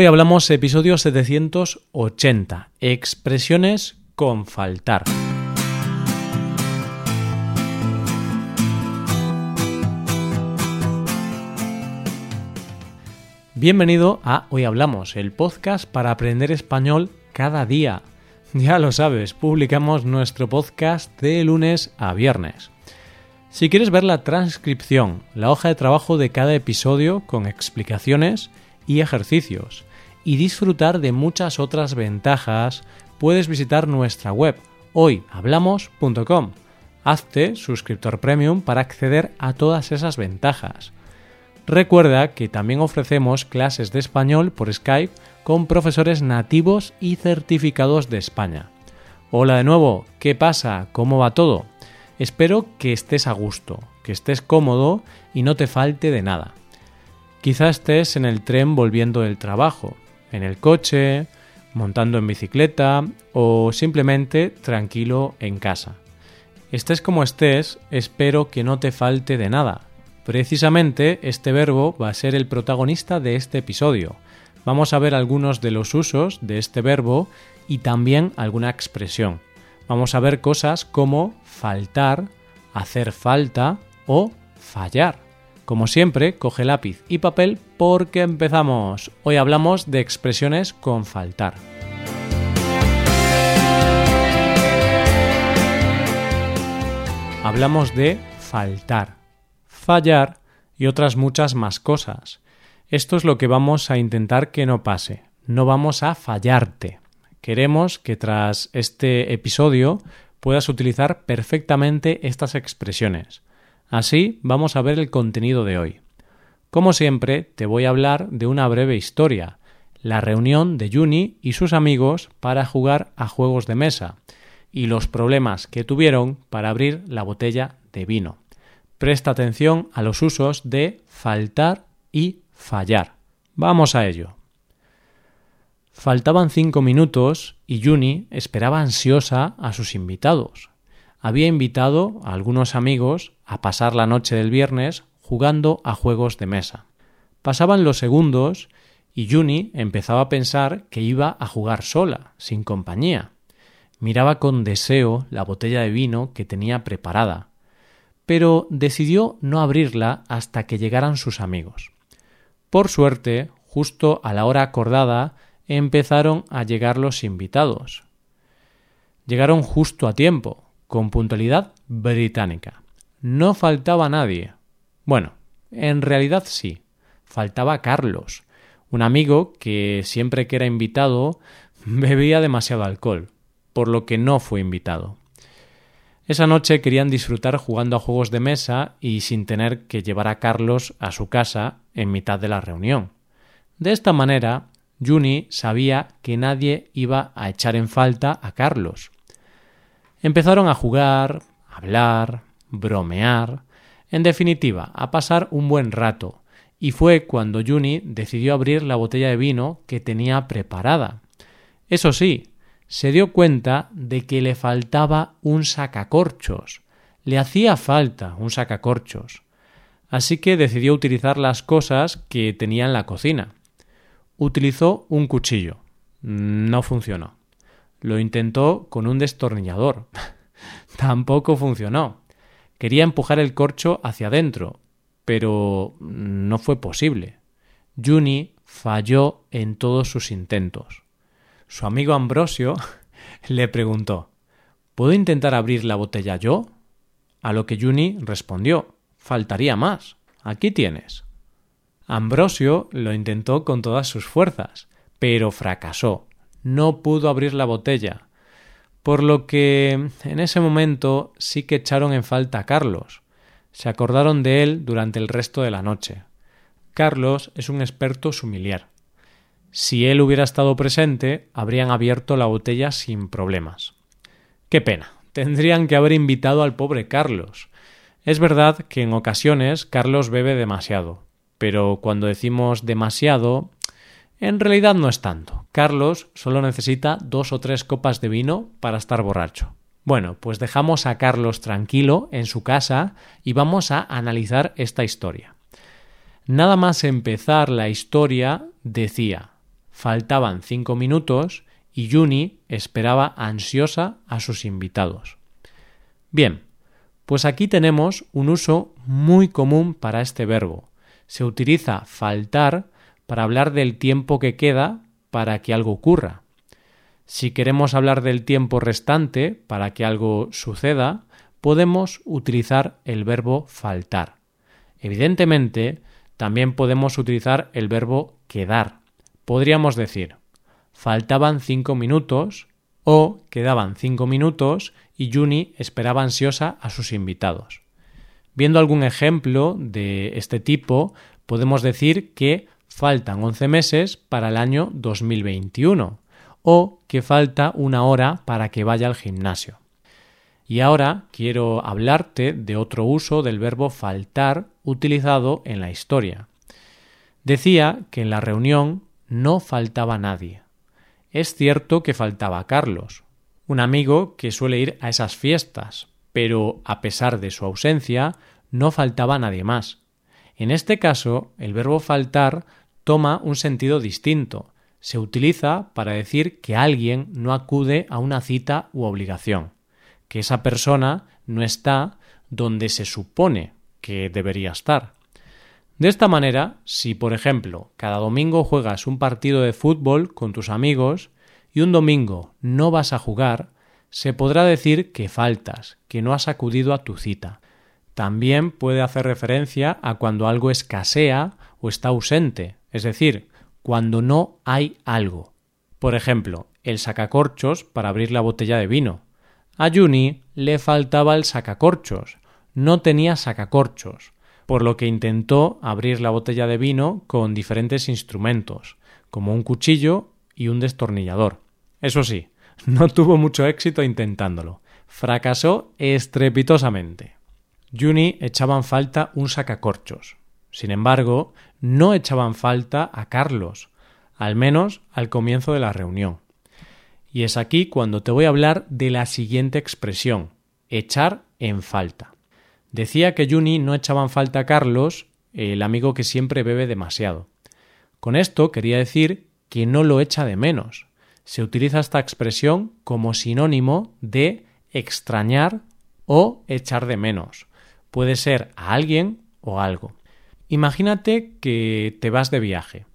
Hoy hablamos episodio 780, expresiones con faltar. Bienvenido a Hoy Hablamos, el podcast para aprender español cada día. Ya lo sabes, publicamos nuestro podcast de lunes a viernes. Si quieres ver la transcripción, la hoja de trabajo de cada episodio con explicaciones y ejercicios, y disfrutar de muchas otras ventajas, puedes visitar nuestra web hoyhablamos.com. Hazte suscriptor premium para acceder a todas esas ventajas. Recuerda que también ofrecemos clases de español por Skype con profesores nativos y certificados de España. Hola de nuevo, ¿qué pasa? ¿Cómo va todo? Espero que estés a gusto, que estés cómodo y no te falte de nada. Quizá estés en el tren volviendo del trabajo, en el coche, montando en bicicleta o simplemente tranquilo en casa. Estés como estés, espero que no te falte de nada, Precisamente este verbo va a ser el protagonista de este episodio. Vamos a ver algunos de los usos de este verbo y también alguna expresión. Vamos a ver cosas como faltar, hacer falta o fallar. Como siempre, coge lápiz y papel porque empezamos. Hoy hablamos de expresiones con faltar. Hablamos de faltar fallar y otras muchas más cosas. Esto es lo que vamos a intentar que no pase. No vamos a fallarte. Queremos que tras este episodio puedas utilizar perfectamente estas expresiones. Así vamos a ver el contenido de hoy. Como siempre, te voy a hablar de una breve historia, la reunión de Juni y sus amigos para jugar a juegos de mesa, y los problemas que tuvieron para abrir la botella de vino. Presta atención a los usos de faltar y fallar. Vamos a ello. Faltaban cinco minutos y Juni esperaba ansiosa a sus invitados. Había invitado a algunos amigos a pasar la noche del viernes jugando a juegos de mesa. Pasaban los segundos y Juni empezaba a pensar que iba a jugar sola, sin compañía. Miraba con deseo la botella de vino que tenía preparada pero decidió no abrirla hasta que llegaran sus amigos. Por suerte, justo a la hora acordada, empezaron a llegar los invitados. Llegaron justo a tiempo, con puntualidad británica. No faltaba nadie. Bueno, en realidad sí, faltaba Carlos, un amigo que siempre que era invitado bebía demasiado alcohol, por lo que no fue invitado. Esa noche querían disfrutar jugando a juegos de mesa y sin tener que llevar a Carlos a su casa en mitad de la reunión. De esta manera, Juni sabía que nadie iba a echar en falta a Carlos. Empezaron a jugar, hablar, bromear, en definitiva, a pasar un buen rato, y fue cuando Juni decidió abrir la botella de vino que tenía preparada. Eso sí, se dio cuenta de que le faltaba un sacacorchos. Le hacía falta un sacacorchos. Así que decidió utilizar las cosas que tenía en la cocina. Utilizó un cuchillo. No funcionó. Lo intentó con un destornillador. Tampoco funcionó. Quería empujar el corcho hacia adentro, pero no fue posible. Juni falló en todos sus intentos. Su amigo Ambrosio le preguntó ¿Puedo intentar abrir la botella yo? A lo que Juni respondió Faltaría más. Aquí tienes. Ambrosio lo intentó con todas sus fuerzas, pero fracasó. No pudo abrir la botella. Por lo que en ese momento sí que echaron en falta a Carlos. Se acordaron de él durante el resto de la noche. Carlos es un experto sumiliar. Si él hubiera estado presente, habrían abierto la botella sin problemas. Qué pena. Tendrían que haber invitado al pobre Carlos. Es verdad que en ocasiones Carlos bebe demasiado, pero cuando decimos demasiado, en realidad no es tanto. Carlos solo necesita dos o tres copas de vino para estar borracho. Bueno, pues dejamos a Carlos tranquilo en su casa y vamos a analizar esta historia. Nada más empezar la historia decía faltaban cinco minutos y Juni esperaba ansiosa a sus invitados. Bien, pues aquí tenemos un uso muy común para este verbo. Se utiliza faltar para hablar del tiempo que queda para que algo ocurra. Si queremos hablar del tiempo restante para que algo suceda, podemos utilizar el verbo faltar. Evidentemente, también podemos utilizar el verbo quedar. Podríamos decir, faltaban cinco minutos o quedaban cinco minutos y Juni esperaba ansiosa a sus invitados. Viendo algún ejemplo de este tipo, podemos decir que faltan 11 meses para el año 2021 o que falta una hora para que vaya al gimnasio. Y ahora quiero hablarte de otro uso del verbo faltar utilizado en la historia. Decía que en la reunión no faltaba nadie. Es cierto que faltaba Carlos, un amigo que suele ir a esas fiestas, pero a pesar de su ausencia, no faltaba nadie más. En este caso, el verbo faltar toma un sentido distinto. Se utiliza para decir que alguien no acude a una cita u obligación, que esa persona no está donde se supone que debería estar. De esta manera, si por ejemplo cada domingo juegas un partido de fútbol con tus amigos y un domingo no vas a jugar, se podrá decir que faltas, que no has acudido a tu cita. También puede hacer referencia a cuando algo escasea o está ausente, es decir, cuando no hay algo. Por ejemplo, el sacacorchos para abrir la botella de vino. A Juni le faltaba el sacacorchos, no tenía sacacorchos, por lo que intentó abrir la botella de vino con diferentes instrumentos, como un cuchillo y un destornillador. Eso sí, no tuvo mucho éxito intentándolo. Fracasó estrepitosamente. Juni echaban falta un sacacorchos. Sin embargo, no echaban falta a Carlos, al menos al comienzo de la reunión. Y es aquí cuando te voy a hablar de la siguiente expresión, echar en falta. Decía que Juni no echaban falta a Carlos, el amigo que siempre bebe demasiado. Con esto quería decir que no lo echa de menos, se utiliza esta expresión como sinónimo de extrañar o echar de menos. Puede ser a alguien o algo. Imagínate que te vas de viaje.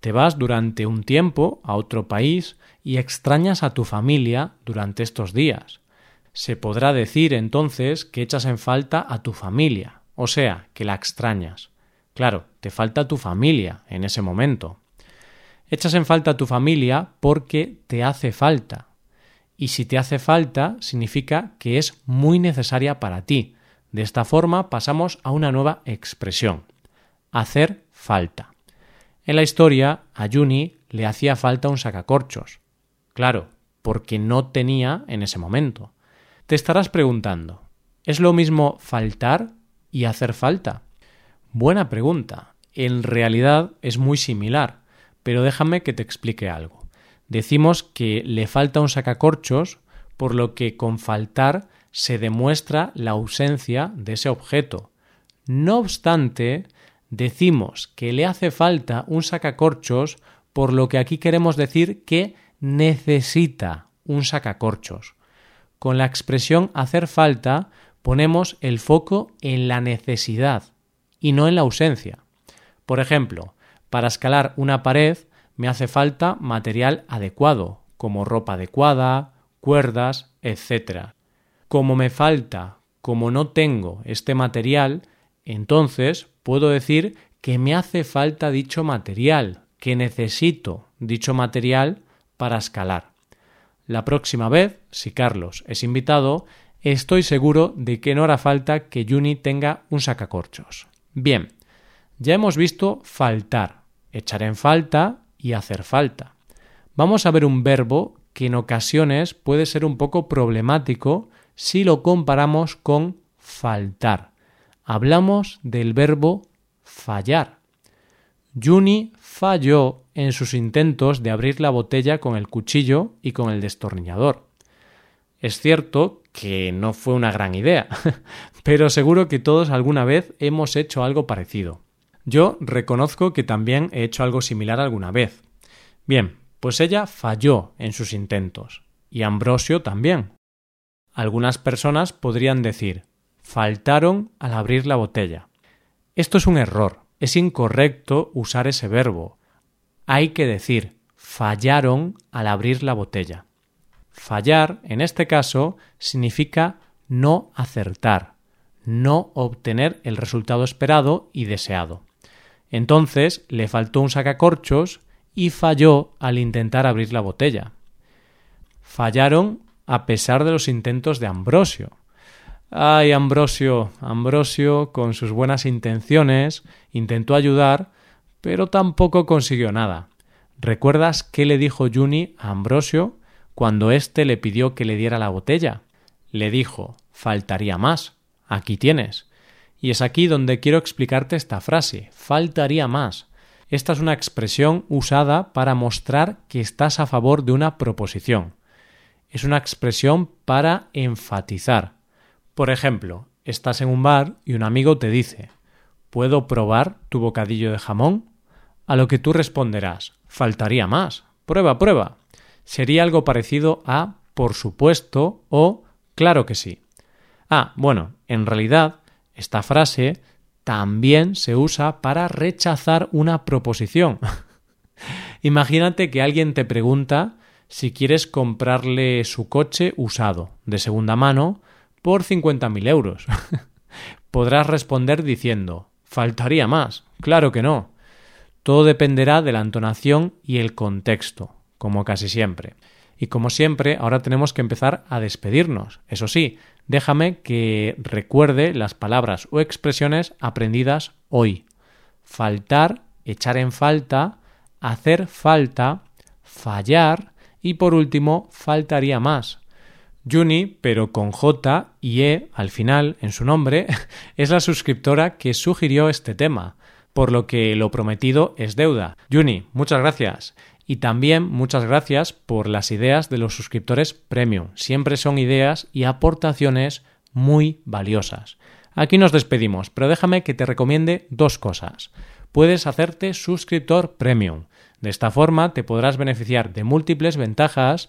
Te vas durante un tiempo a otro país y extrañas a tu familia durante estos días. Se podrá decir entonces que echas en falta a tu familia, o sea, que la extrañas. Claro, te falta tu familia en ese momento. Echas en falta a tu familia porque te hace falta. Y si te hace falta, significa que es muy necesaria para ti. De esta forma pasamos a una nueva expresión. Hacer falta. En la historia, a Juni le hacía falta un sacacorchos. Claro, porque no tenía en ese momento. Te estarás preguntando, ¿es lo mismo faltar y hacer falta? Buena pregunta. En realidad es muy similar pero déjame que te explique algo. Decimos que le falta un sacacorchos, por lo que con faltar se demuestra la ausencia de ese objeto. No obstante, decimos que le hace falta un sacacorchos, por lo que aquí queremos decir que necesita un sacacorchos. Con la expresión hacer falta ponemos el foco en la necesidad y no en la ausencia. Por ejemplo, para escalar una pared me hace falta material adecuado, como ropa adecuada, cuerdas, etc. Como me falta, como no tengo este material, entonces puedo decir que me hace falta dicho material, que necesito dicho material para escalar. La próxima vez, si Carlos es invitado, estoy seguro de que no hará falta que Juni tenga un sacacorchos. Bien, ya hemos visto faltar, echar en falta y hacer falta. Vamos a ver un verbo que en ocasiones puede ser un poco problemático si lo comparamos con faltar. Hablamos del verbo fallar. Juni falló en sus intentos de abrir la botella con el cuchillo y con el destornillador. Es cierto que no fue una gran idea, pero seguro que todos alguna vez hemos hecho algo parecido. Yo reconozco que también he hecho algo similar alguna vez. Bien, pues ella falló en sus intentos, y Ambrosio también. Algunas personas podrían decir faltaron al abrir la botella. Esto es un error, es incorrecto usar ese verbo. Hay que decir fallaron al abrir la botella. Fallar, en este caso, significa no acertar, no obtener el resultado esperado y deseado. Entonces le faltó un sacacorchos y falló al intentar abrir la botella. Fallaron a pesar de los intentos de Ambrosio. Ay, Ambrosio, Ambrosio, con sus buenas intenciones, intentó ayudar, pero tampoco consiguió nada. ¿Recuerdas qué le dijo Juni a Ambrosio cuando éste le pidió que le diera la botella? Le dijo faltaría más. Aquí tienes. Y es aquí donde quiero explicarte esta frase faltaría más. Esta es una expresión usada para mostrar que estás a favor de una proposición. Es una expresión para enfatizar. Por ejemplo, estás en un bar y un amigo te dice ¿Puedo probar tu bocadillo de jamón? A lo que tú responderás Faltaría más. Prueba, prueba. Sería algo parecido a por supuesto o claro que sí. Ah, bueno, en realidad esta frase también se usa para rechazar una proposición. Imagínate que alguien te pregunta si quieres comprarle su coche usado, de segunda mano, por 50.000 euros. Podrás responder diciendo, faltaría más. Claro que no. Todo dependerá de la entonación y el contexto, como casi siempre. Y como siempre, ahora tenemos que empezar a despedirnos. Eso sí, déjame que recuerde las palabras o expresiones aprendidas hoy. Faltar, echar en falta, hacer falta, fallar y por último, faltaría más. Juni, pero con J y E al final en su nombre, es la suscriptora que sugirió este tema, por lo que lo prometido es deuda. Juni, muchas gracias. Y también muchas gracias por las ideas de los suscriptores premium. Siempre son ideas y aportaciones muy valiosas. Aquí nos despedimos, pero déjame que te recomiende dos cosas. Puedes hacerte suscriptor premium. De esta forma te podrás beneficiar de múltiples ventajas